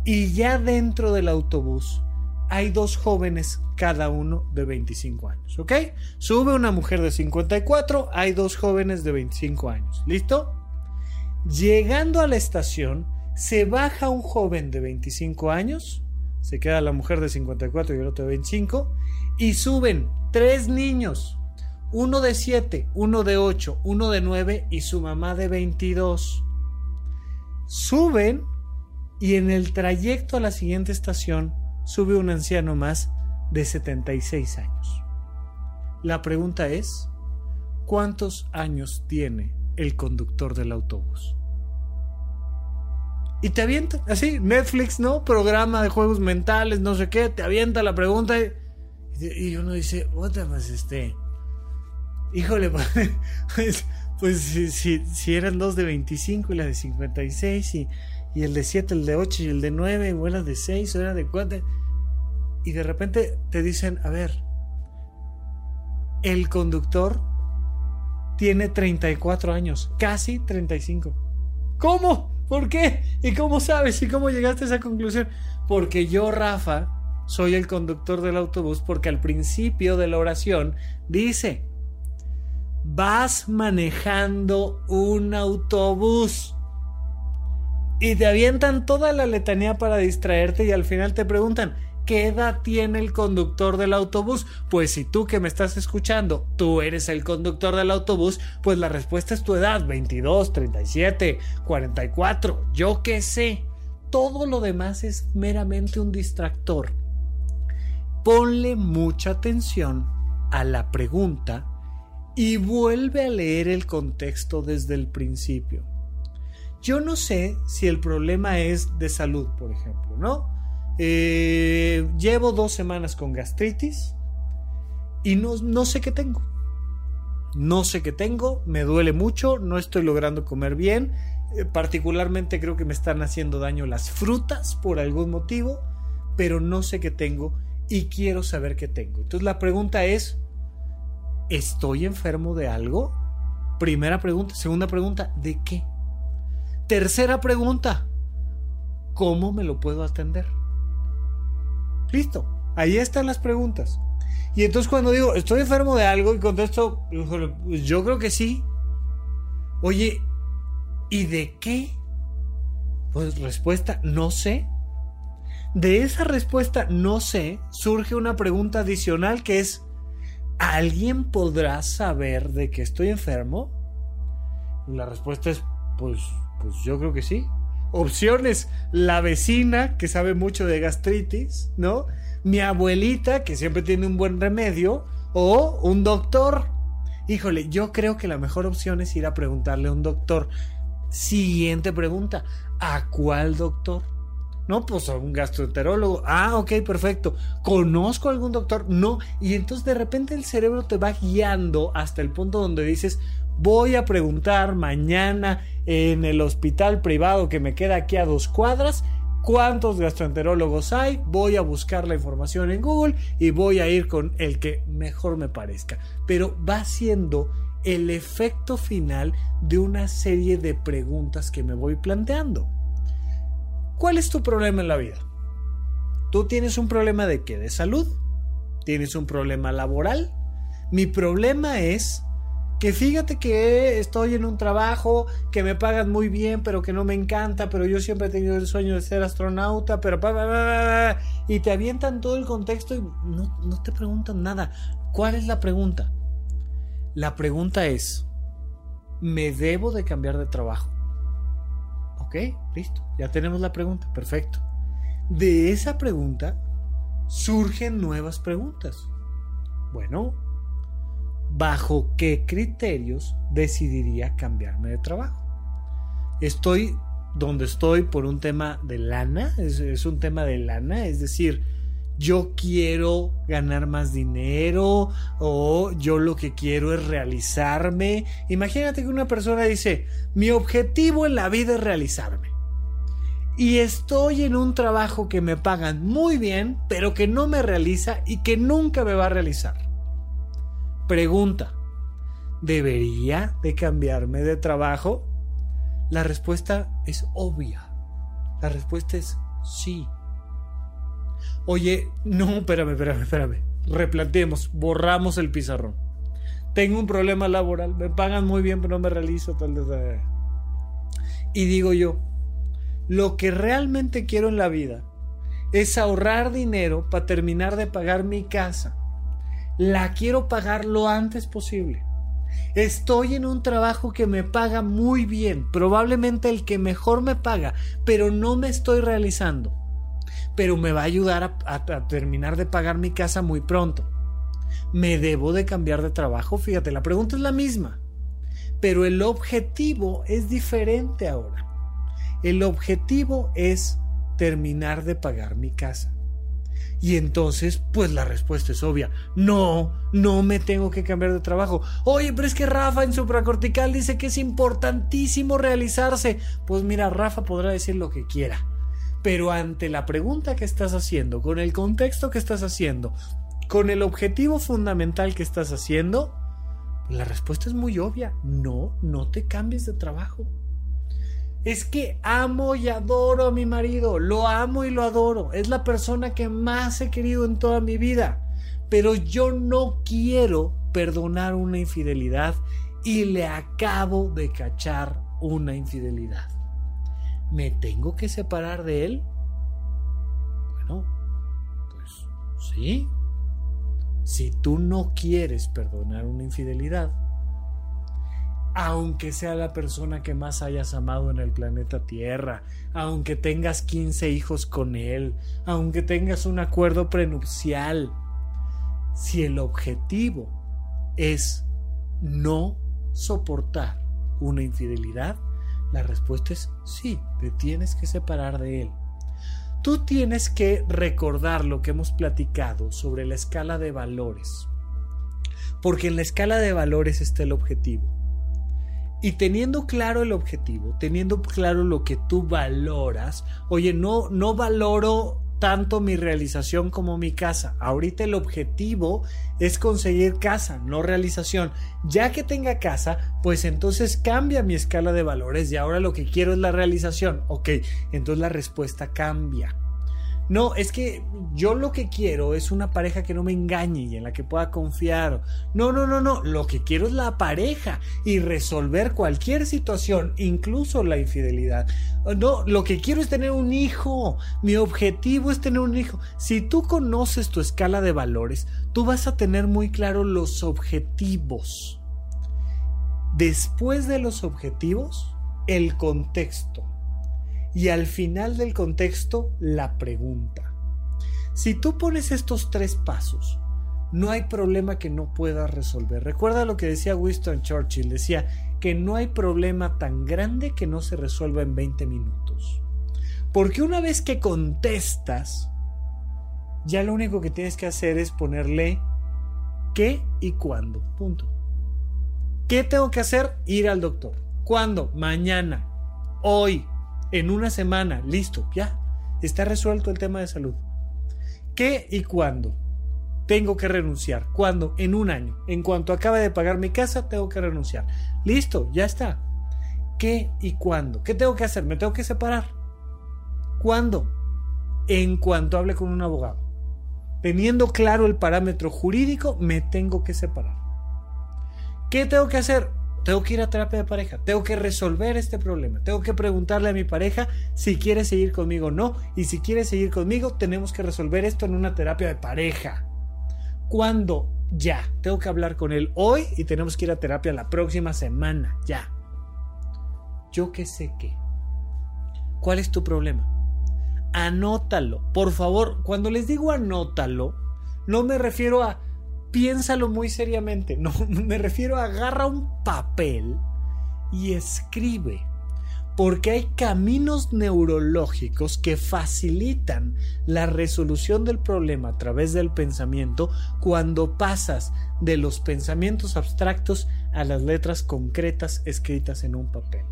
y ya dentro del autobús hay dos jóvenes cada uno de 25 años, ¿ok? Sube una mujer de 54, hay dos jóvenes de 25 años, ¿listo? Llegando a la estación, se baja un joven de 25 años, se queda la mujer de 54 y el otro de 25, y suben tres niños uno de 7, uno de 8, uno de 9 y su mamá de 22. Suben y en el trayecto a la siguiente estación sube un anciano más de 76 años. La pregunta es, ¿cuántos años tiene el conductor del autobús? Y te avienta, así, Netflix, ¿no? Programa de juegos mentales, no sé qué, te avienta la pregunta y, uno dice, otra más este Híjole, pues, pues si, eran dos de 25 y la de 56 y, y el de 7, el de 8 y el de 9, o era de 6 o era de 4. Y de repente te dicen, a ver, el conductor tiene 34 años, casi 35. ¿Cómo? ¿Por qué? ¿Y cómo sabes? ¿Y cómo llegaste a esa conclusión? Porque yo, Rafa, soy el conductor del autobús porque al principio de la oración dice, vas manejando un autobús. Y te avientan toda la letanía para distraerte y al final te preguntan, ¿qué edad tiene el conductor del autobús? Pues si tú que me estás escuchando, tú eres el conductor del autobús, pues la respuesta es tu edad, 22, 37, 44, yo qué sé. Todo lo demás es meramente un distractor. Ponle mucha atención a la pregunta y vuelve a leer el contexto desde el principio. Yo no sé si el problema es de salud, por ejemplo, ¿no? Eh, llevo dos semanas con gastritis y no, no sé qué tengo. No sé qué tengo, me duele mucho, no estoy logrando comer bien, eh, particularmente creo que me están haciendo daño las frutas por algún motivo, pero no sé qué tengo y quiero saber qué tengo. Entonces la pregunta es, ¿estoy enfermo de algo? Primera pregunta. Segunda pregunta, ¿de qué? Tercera pregunta, ¿cómo me lo puedo atender? Listo, ahí están las preguntas. Y entonces cuando digo, estoy enfermo de algo y contesto, pues yo creo que sí. Oye, ¿y de qué? Pues respuesta, no sé. De esa respuesta, no sé, surge una pregunta adicional que es, ¿alguien podrá saber de que estoy enfermo? La respuesta es, pues, pues yo creo que sí. Opciones, la vecina que sabe mucho de gastritis, ¿no? Mi abuelita que siempre tiene un buen remedio o un doctor. Híjole, yo creo que la mejor opción es ir a preguntarle a un doctor. Siguiente pregunta, ¿a cuál doctor? No, pues a un gastroenterólogo. Ah, ok, perfecto. ¿Conozco a algún doctor? No. Y entonces de repente el cerebro te va guiando hasta el punto donde dices, voy a preguntar mañana en el hospital privado que me queda aquí a dos cuadras cuántos gastroenterólogos hay, voy a buscar la información en Google y voy a ir con el que mejor me parezca. Pero va siendo el efecto final de una serie de preguntas que me voy planteando. ¿Cuál es tu problema en la vida? ¿Tú tienes un problema de qué? ¿De salud? ¿Tienes un problema laboral? Mi problema es que fíjate que estoy en un trabajo que me pagan muy bien, pero que no me encanta, pero yo siempre he tenido el sueño de ser astronauta, pero... y te avientan todo el contexto y no, no te preguntan nada. ¿Cuál es la pregunta? La pregunta es, ¿me debo de cambiar de trabajo? Ok, listo, ya tenemos la pregunta, perfecto. De esa pregunta surgen nuevas preguntas. Bueno, ¿bajo qué criterios decidiría cambiarme de trabajo? Estoy donde estoy por un tema de lana, es, un tema de lana, es decir, yo quiero ganar más dinero o yo lo que quiero es realizarme. Imagínate que una persona dice, mi objetivo en la vida es realizarme. Y estoy en un trabajo que me pagan muy bien, pero que no me realiza y que nunca me va a realizar. Pregunta, ¿debería de cambiarme de trabajo? La respuesta es obvia. La respuesta es sí. Oye, no, espérame, espérame, espérame. Replanteemos, borramos el pizarrón. Tengo un problema laboral, me pagan muy bien, pero no me realizo tal vez. Y digo yo, lo que realmente quiero en la vida es ahorrar dinero para terminar de pagar mi casa. La quiero pagar lo antes posible. Estoy en un trabajo que me paga muy bien, probablemente el que mejor me paga, pero no me estoy realizando pero me va a ayudar a, terminar de pagar mi casa muy pronto. ¿Me debo de cambiar de trabajo? Fíjate, la pregunta es la misma, pero el objetivo es diferente ahora. El objetivo es terminar de pagar mi casa. Y entonces, pues la respuesta es obvia. No, no me tengo que cambiar de trabajo. Oye, pero es que Rafa en supracortical dice que es importantísimo realizarse. Pues mira, Rafa podrá decir lo que quiera. Pero ante la pregunta que estás haciendo, con el contexto que estás haciendo, con el objetivo fundamental que estás haciendo, la respuesta es muy obvia. No, no te cambies de trabajo. Es que amo y adoro a mi marido, lo amo y lo adoro, es la persona que más he querido en toda mi vida, pero yo no quiero perdonar una infidelidad y le acabo de cachar una infidelidad. ¿Me tengo que separar de él? Bueno, pues sí. Si tú no quieres perdonar una infidelidad, aunque sea la persona que más hayas amado en el planeta Tierra, aunque tengas 15 hijos con él, aunque tengas un acuerdo prenupcial, si el objetivo es no soportar una infidelidad, la respuesta es sí, te tienes que separar de él. Tú tienes que recordar lo que hemos platicado sobre la escala de valores. Porque en la escala de valores está el objetivo. Y teniendo claro el objetivo, teniendo claro lo que tú valoras, oye, no, no valoro tanto mi realización como mi casa. Ahorita el objetivo es conseguir casa, no realización. Ya que tenga casa, pues entonces cambia mi escala de valores y ahora lo que quiero es la realización. Ok, entonces la respuesta cambia. No, es que yo lo que quiero es una pareja que no me engañe y en la que pueda confiar. No, no, no, no. Lo que quiero es la pareja y resolver cualquier situación, incluso la infidelidad. No, lo que quiero es tener un hijo. Mi objetivo es tener un hijo. Si tú conoces tu escala de valores, tú vas a tener muy claro los objetivos. Después de los objetivos, el contexto y al final del contexto la pregunta. Si tú pones estos tres pasos, no hay problema que no puedas resolver. Recuerda lo que decía Winston Churchill, decía que no hay problema tan grande que no se resuelva en 20 minutos. Porque una vez que contestas, ya lo único que tienes que hacer es ponerle qué y cuándo. Punto. ¿Qué tengo que hacer? Ir al doctor. ¿Cuándo? Mañana. Hoy en una semana, listo, ya, está resuelto el tema de salud. ¿Qué y cuándo? Tengo que renunciar. ¿Cuándo? En un año. En cuanto acabe de pagar mi casa, tengo que renunciar. Listo, ya está. ¿Qué y cuándo? ¿Qué tengo que hacer? ¿Me tengo que separar? ¿Cuándo? En cuanto hable con un abogado. Teniendo claro el parámetro jurídico, me tengo que separar. ¿Qué tengo que hacer? Tengo que ir a terapia de pareja, tengo que resolver este problema, tengo que preguntarle a mi pareja si quiere seguir conmigo o no, y si quiere seguir conmigo, tenemos que resolver esto en una terapia de pareja. ¿Cuándo? Ya, tengo que hablar con él hoy y tenemos que ir a terapia la próxima semana, ya. Yo qué sé qué. ¿Cuál es tu problema? Anótalo, por favor, cuando les digo anótalo, no me refiero a piénsalo muy seriamente. No, me refiero a agarra un papel y escribe. Porque hay caminos neurológicos que facilitan la resolución del problema a través del pensamiento cuando pasas de los pensamientos abstractos a las letras concretas escritas en un papel.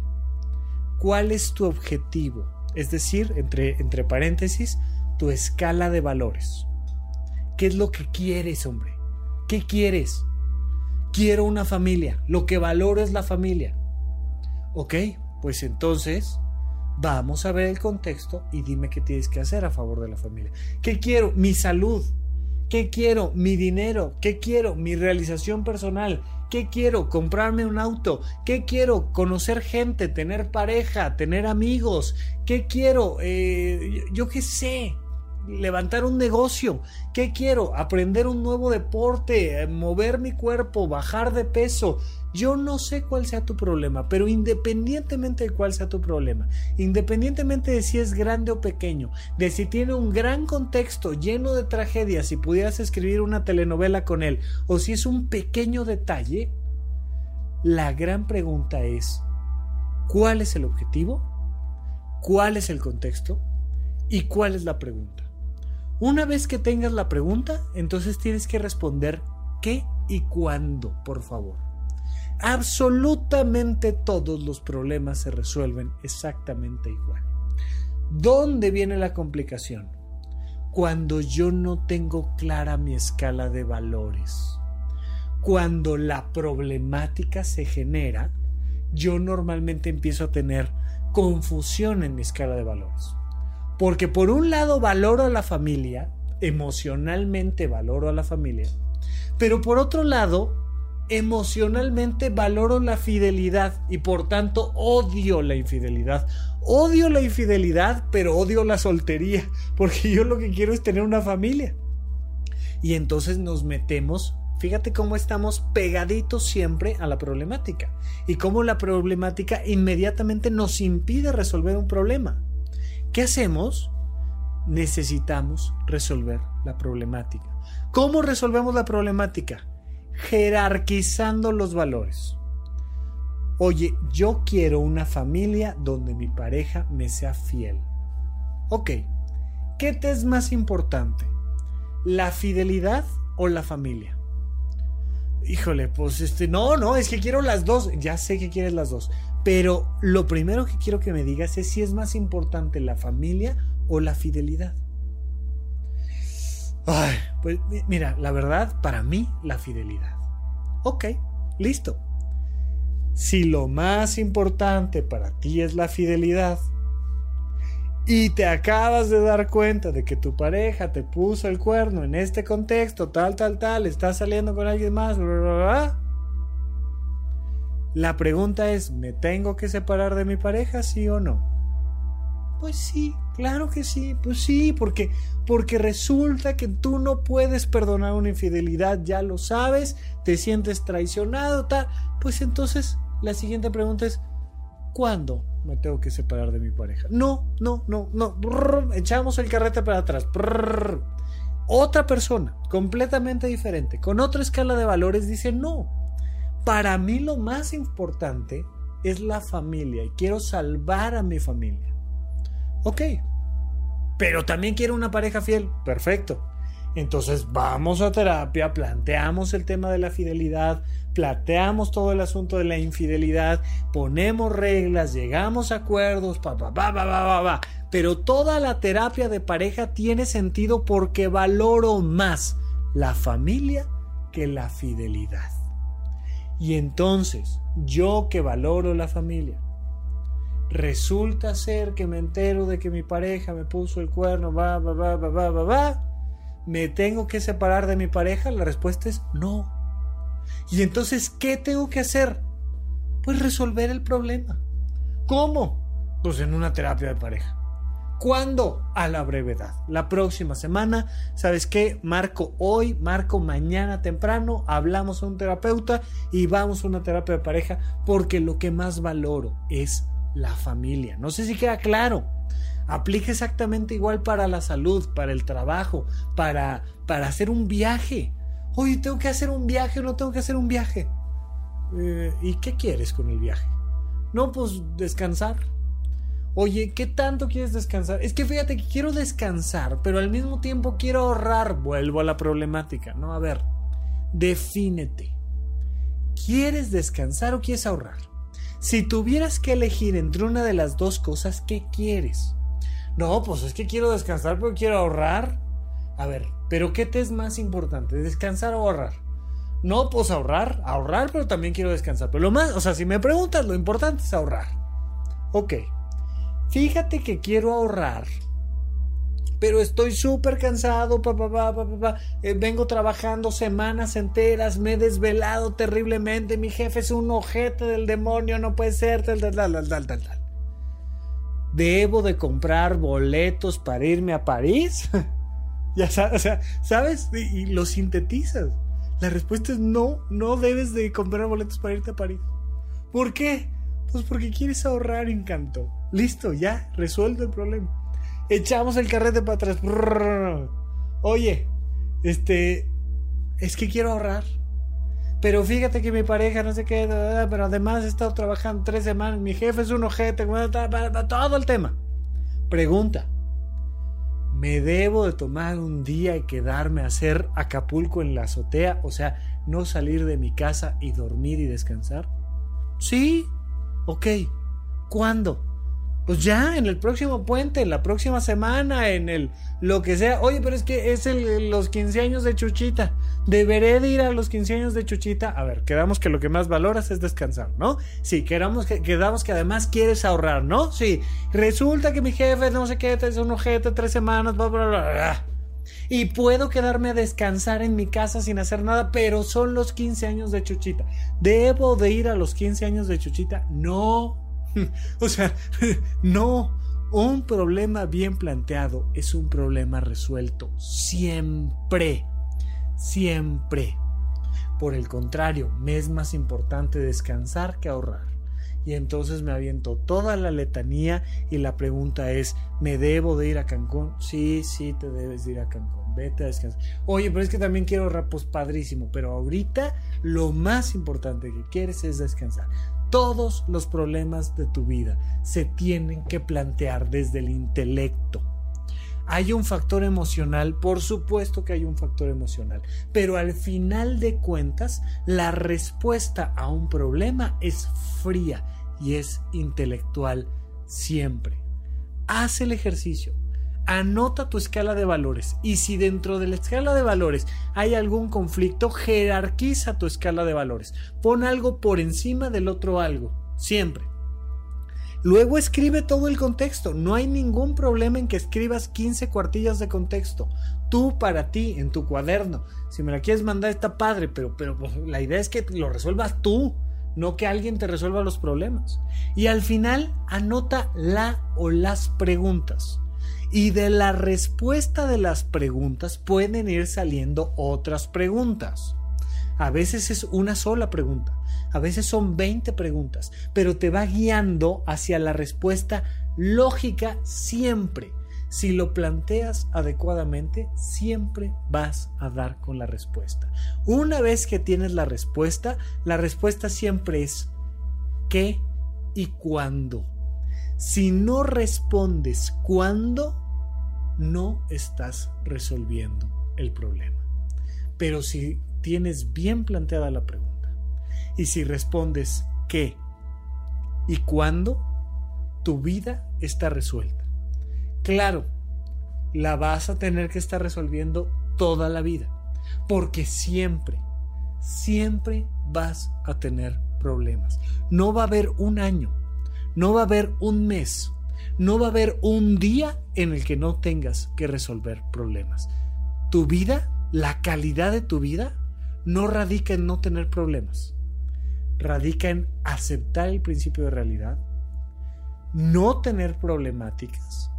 ¿Cuál es tu objetivo? Es decir, entre, entre paréntesis, tu escala de valores. ¿Qué es lo que quieres, hombre? ¿Qué quieres? Quiero una familia. Lo que valoro es la familia. Ok, pues entonces vamos a ver el contexto y dime qué tienes que hacer a favor de la familia. ¿Qué quiero? Mi salud. ¿Qué quiero? Mi dinero. ¿Qué quiero? Mi realización personal. ¿Qué quiero? Comprarme un auto. ¿Qué quiero? Conocer gente, tener pareja, tener amigos. ¿Qué quiero? Eh, yo qué sé levantar un negocio. ¿Qué quiero? Aprender un nuevo deporte, eh, mover mi cuerpo, bajar de peso. Yo no sé cuál sea tu problema, pero independientemente de cuál sea tu problema, independientemente de si es grande o pequeño, de si tiene un gran contexto lleno de tragedias y pudieras escribir una telenovela con él, o si es un pequeño detalle, la gran pregunta es, ¿cuál es el objetivo? ¿Cuál es el contexto? ¿Y cuál es la pregunta? Una vez que tengas la pregunta, entonces tienes que responder qué y cuándo, por favor. Absolutamente todos los problemas se resuelven exactamente igual. ¿Dónde viene la complicación? Cuando yo no tengo clara mi escala de valores. Cuando la problemática se genera, yo normalmente empiezo a tener confusión en mi escala de valores. Porque por un lado valoro a la familia, emocionalmente valoro a la familia, pero por otro lado, emocionalmente valoro la fidelidad y por tanto odio la infidelidad. Odio la infidelidad, pero odio la soltería, porque yo lo que quiero es tener una familia. Y entonces nos metemos Fíjate cómo estamos pegaditos siempre a la problemática y cómo la problemática inmediatamente nos impide resolver un problema. ¿Qué hacemos? Necesitamos resolver la problemática. ¿Cómo resolvemos la problemática? Jerarquizando los valores. Oye, yo quiero una familia donde mi pareja me sea fiel. Ok, ¿qué te es más importante? ¿La fidelidad o la familia? Híjole, pues este, no, no, es que quiero las dos. Ya sé que quieres las dos. Pero lo primero que quiero que me digas es si es más importante la familia o la fidelidad. Ay, pues mira, la verdad, para mí, la fidelidad. Ok, listo. Si lo más importante para ti es la fidelidad, y te acabas de dar cuenta de que tu pareja te puso el cuerno en este contexto, tal, tal, tal, estás saliendo con alguien más, La pregunta es, ¿me tengo que separar de mi pareja, sí o no? Pues sí, claro que sí, pues sí, porque porque resulta que tú no puedes perdonar una infidelidad, ya lo sabes, te sientes traicionado, tal. Pues entonces la siguiente pregunta es ¿cuándo me tengo que separar de mi pareja? No, no, no, no. echamos el carrete para atrás. Otra persona, completamente diferente, con otra escala de valores, dice no. Para mí lo más importante es la familia y quiero salvar a mi familia. Ok, pero también quiero una pareja fiel. Perfecto. Entonces vamos a terapia, planteamos el tema de la fidelidad, planteamos todo el asunto de la infidelidad, ponemos reglas, llegamos a acuerdos, pa, pa, pa, pa, pa, pa, Pero toda la terapia de pareja tiene sentido porque valoro más la familia que la fidelidad. Y entonces, yo que valoro la familia, resulta ser que me entero de que mi pareja me puso el cuerno, va, va, va, va, va, va, va ¿Me tengo que separar de mi pareja? La respuesta es no. Y entonces, ¿qué tengo que hacer? Pues resolver el problema. ¿Cómo? Pues en una terapia de pareja. ¿Cuándo? A la brevedad. La próxima semana, ¿sabes qué? Marco hoy, marco mañana temprano, hablamos a un terapeuta y vamos a una terapia de pareja porque lo que más valoro es la familia. No sé si queda claro. Aplica exactamente igual para la salud, para el trabajo, para, para hacer un viaje. Oye, tengo que hacer un viaje no tengo que hacer un viaje. Eh, ¿Y qué quieres con el viaje? No, pues descansar. Oye, ¿qué tanto quieres descansar? Es que fíjate que quiero descansar, pero al mismo tiempo quiero ahorrar. Vuelvo a la problemática. No, a ver, defínete. ¿Quieres descansar o quieres ahorrar? Si tuvieras que elegir entre una de las dos cosas, ¿qué quieres? No, pues es que quiero descansar, pero quiero ahorrar. A ver, ¿pero qué te es más importante? ¿Descansar o ahorrar? No, pues ahorrar, ahorrar, pero también quiero descansar. Pero lo más, o sea, si me preguntas, lo importante es ahorrar. Ok, fíjate que quiero ahorrar, pero estoy súper cansado, papá. Eh, vengo trabajando semanas enteras, me he desvelado terriblemente, mi jefe es un ojete del demonio, no puede ser. ¿Debo de comprar boletos para irme a París? ya sabes, o sea, ¿sabes? Y, y, lo sintetizas. La respuesta es no, no debes de comprar boletos para irte a París. ¿Por qué? Pues porque quieres ahorrar, encanto. Listo, ya, resuelto el problema. Echamos el carrete para atrás. Oye, este, es que quiero ahorrar. Pero fíjate que mi pareja no sé qué, pero además he estado trabajando tres semanas, mi jefe es un ojete, todo el tema. Pregunta, ¿me debo de tomar un día y quedarme a hacer Acapulco en la azotea? O sea, no salir de mi casa y dormir y descansar. Sí, ok. ¿Cuándo? Pues ya, en el próximo puente, en la próxima semana, en el lo que sea. Oye, pero es que es el, los 15 años de Chuchita. Deberé de ir a los 15 años de Chuchita. A ver, quedamos que lo que más valoras es descansar, ¿no? Sí, quedamos que, quedamos que además quieres ahorrar, ¿no? Sí. Resulta que mi jefe, no sé qué, es un ojete, tres semanas, bla, bla, bla. Y puedo quedarme a descansar en mi casa sin hacer nada, pero son los 15 años de Chuchita. ¿Debo de ir a los 15 años de Chuchita? No. o sea, no. Un problema bien planteado es un problema resuelto. Siempre. Siempre. Por el contrario, me es más importante descansar que ahorrar. Y entonces me aviento toda la letanía y la pregunta es, ¿me debo de ir a Cancún? Sí, sí, te debes de ir a Cancún. Vete a descansar. Oye, pero es que también quiero ahorrar, pues padrísimo. Pero ahorita lo más importante que quieres es descansar. Todos los problemas de tu vida se tienen que plantear desde el intelecto. ¿Hay un factor emocional? Por supuesto que hay un factor emocional, pero al final de cuentas la respuesta a un problema es fría y es intelectual siempre. Haz el ejercicio, anota tu escala de valores y si dentro de la escala de valores hay algún conflicto, jerarquiza tu escala de valores. Pon algo por encima del otro algo, siempre. Luego escribe todo el contexto. No hay ningún problema en que escribas 15 cuartillas de contexto. Tú para ti, en tu cuaderno. Si me la quieres mandar está padre, pero, pero pues, la idea es que lo resuelvas tú no que alguien te resuelva los problemas. Y al final anota la o las preguntas. Y de la respuesta de las preguntas pueden ir saliendo otras preguntas. A veces es una sola pregunta, a veces son 20 preguntas, pero te va guiando hacia la respuesta lógica siempre. Si lo planteas adecuadamente, siempre vas a dar con la respuesta. Una vez que tienes la respuesta, la respuesta siempre es ¿qué y cuándo? Si no respondes cuándo, no estás resolviendo el problema. Pero si tienes bien planteada la pregunta y si respondes qué y cuándo, tu vida está resuelta. Claro, la vas a tener que estar resolviendo toda la vida, porque siempre, siempre vas a tener problemas. No va a haber un año, no va a haber un mes, no va a haber un día en el que no tengas que resolver problemas. Tu vida, la calidad de tu vida, no radica en no tener problemas. Radica en aceptar el principio de realidad, no tener problemáticas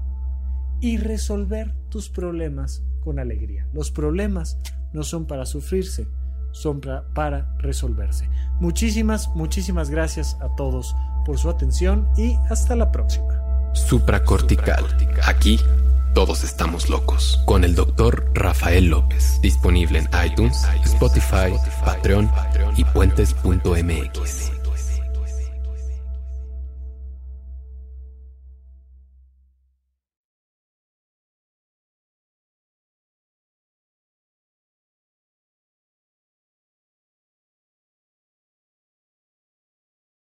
y resolver tus problemas con alegría. Los problemas no son para sufrirse, son para resolverse. Muchísimas, muchísimas gracias a todos por su atención y hasta la próxima. Supracortical. Aquí todos estamos locos. Con el doctor Rafael López. Disponible en iTunes, Spotify, Patreon y puentes.mx.